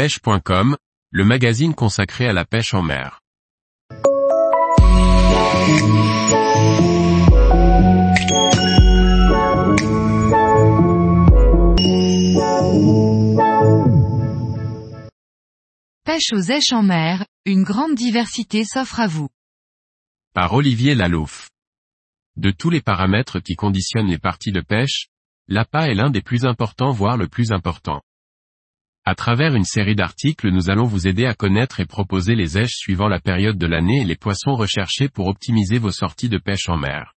pêche.com, le magazine consacré à la pêche en mer. Pêche aux èches en mer, une grande diversité s'offre à vous. Par Olivier Lalouf. De tous les paramètres qui conditionnent les parties de pêche, l'appât est l'un des plus importants voire le plus important. À travers une série d'articles nous allons vous aider à connaître et proposer les èches suivant la période de l'année et les poissons recherchés pour optimiser vos sorties de pêche en mer.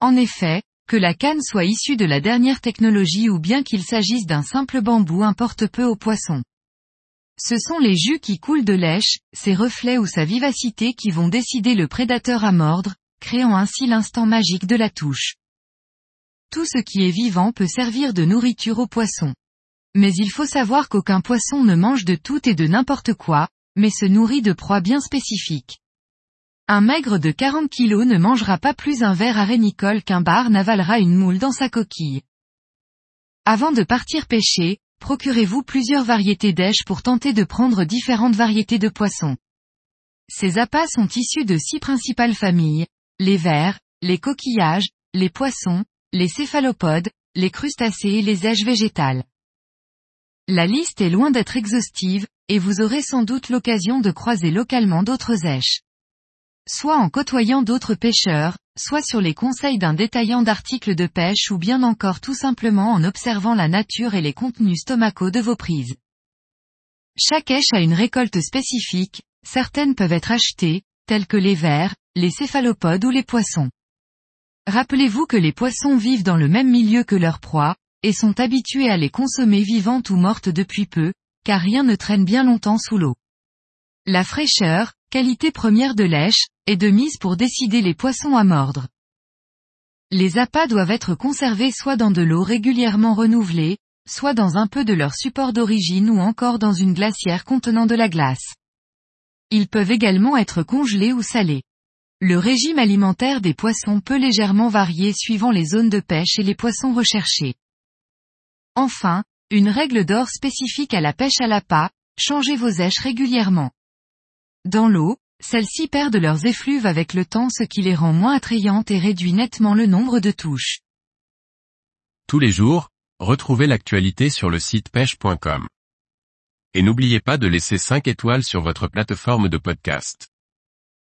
En effet, que la canne soit issue de la dernière technologie ou bien qu'il s'agisse d'un simple bambou importe peu aux poissons. Ce sont les jus qui coulent de lèche, ses reflets ou sa vivacité qui vont décider le prédateur à mordre, créant ainsi l'instant magique de la touche. Tout ce qui est vivant peut servir de nourriture aux poissons. Mais il faut savoir qu'aucun poisson ne mange de tout et de n'importe quoi, mais se nourrit de proies bien spécifiques. Un maigre de 40 kg ne mangera pas plus un verre arénicole qu'un bar n'avalera une moule dans sa coquille. Avant de partir pêcher, procurez-vous plusieurs variétés d'èches pour tenter de prendre différentes variétés de poissons. Ces appâts sont issus de six principales familles, les vers, les coquillages, les poissons, les céphalopodes, les crustacés et les èches végétales. La liste est loin d'être exhaustive, et vous aurez sans doute l'occasion de croiser localement d'autres èches. Soit en côtoyant d'autres pêcheurs, soit sur les conseils d'un détaillant d'articles de pêche ou bien encore tout simplement en observant la nature et les contenus stomacaux de vos prises. Chaque èche a une récolte spécifique, certaines peuvent être achetées, telles que les vers, les céphalopodes ou les poissons. Rappelez-vous que les poissons vivent dans le même milieu que leur proie, et sont habitués à les consommer vivantes ou mortes depuis peu, car rien ne traîne bien longtemps sous l'eau. La fraîcheur, qualité première de lèche, est de mise pour décider les poissons à mordre. Les appâts doivent être conservés soit dans de l'eau régulièrement renouvelée, soit dans un peu de leur support d'origine ou encore dans une glacière contenant de la glace. Ils peuvent également être congelés ou salés. Le régime alimentaire des poissons peut légèrement varier suivant les zones de pêche et les poissons recherchés. Enfin, une règle d'or spécifique à la pêche à l'appât, changez vos èches régulièrement. Dans l'eau, celles-ci perdent leurs effluves avec le temps ce qui les rend moins attrayantes et réduit nettement le nombre de touches. Tous les jours, retrouvez l'actualité sur le site pêche.com. Et n'oubliez pas de laisser 5 étoiles sur votre plateforme de podcast.